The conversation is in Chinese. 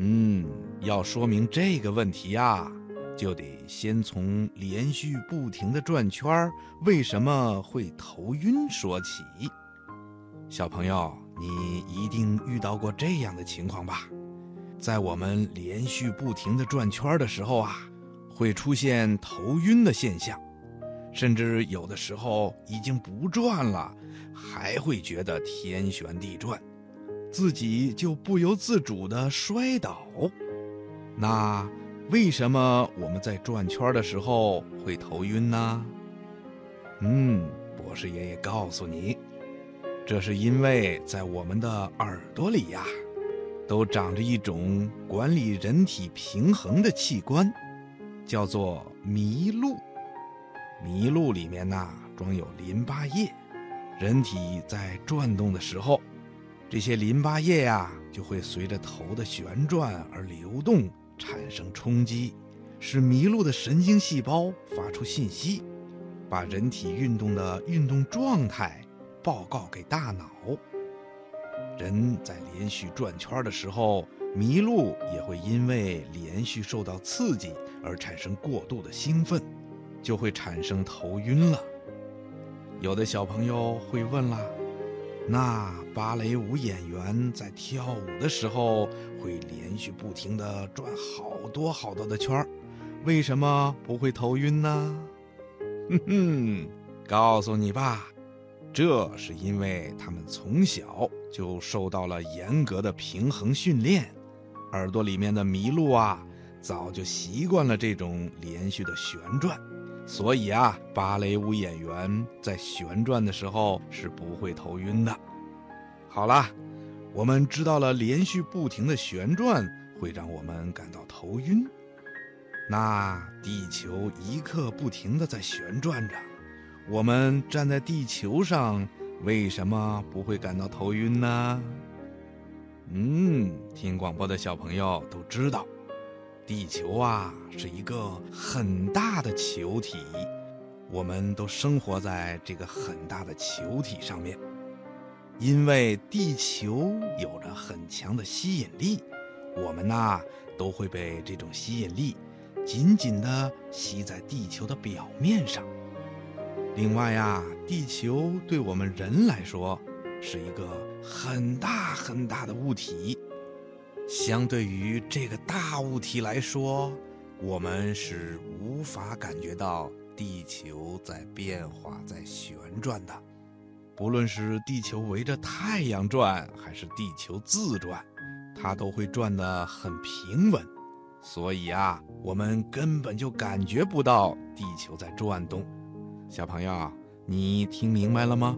嗯，要说明这个问题呀，就得先从连续不停的转圈为什么会头晕说起。小朋友，你一定遇到过这样的情况吧？在我们连续不停的转圈的时候啊，会出现头晕的现象，甚至有的时候已经不转了，还会觉得天旋地转。自己就不由自主地摔倒。那为什么我们在转圈的时候会头晕呢？嗯，博士爷爷告诉你，这是因为在我们的耳朵里呀，都长着一种管理人体平衡的器官，叫做麋鹿。麋鹿里面呢装有淋巴液，人体在转动的时候。这些淋巴液呀，就会随着头的旋转而流动，产生冲击，使麋鹿的神经细胞发出信息，把人体运动的运动状态报告给大脑。人在连续转圈的时候，麋鹿也会因为连续受到刺激而产生过度的兴奋，就会产生头晕了。有的小朋友会问了。那芭蕾舞演员在跳舞的时候会连续不停地转好多好多的圈儿，为什么不会头晕呢？哼哼，告诉你吧，这是因为他们从小就受到了严格的平衡训练，耳朵里面的麋鹿啊，早就习惯了这种连续的旋转，所以啊，芭蕾舞演员在旋转的时候是不会头晕的。好了，我们知道了连续不停的旋转会让我们感到头晕。那地球一刻不停的在旋转着，我们站在地球上为什么不会感到头晕呢？嗯，听广播的小朋友都知道，地球啊是一个很大的球体，我们都生活在这个很大的球体上面。因为地球有着很强的吸引力，我们呐都会被这种吸引力紧紧地吸在地球的表面上。另外呀，地球对我们人来说是一个很大很大的物体，相对于这个大物体来说，我们是无法感觉到地球在变化、在旋转的。不论是地球围着太阳转，还是地球自转，它都会转得很平稳，所以啊，我们根本就感觉不到地球在转动。小朋友，你听明白了吗？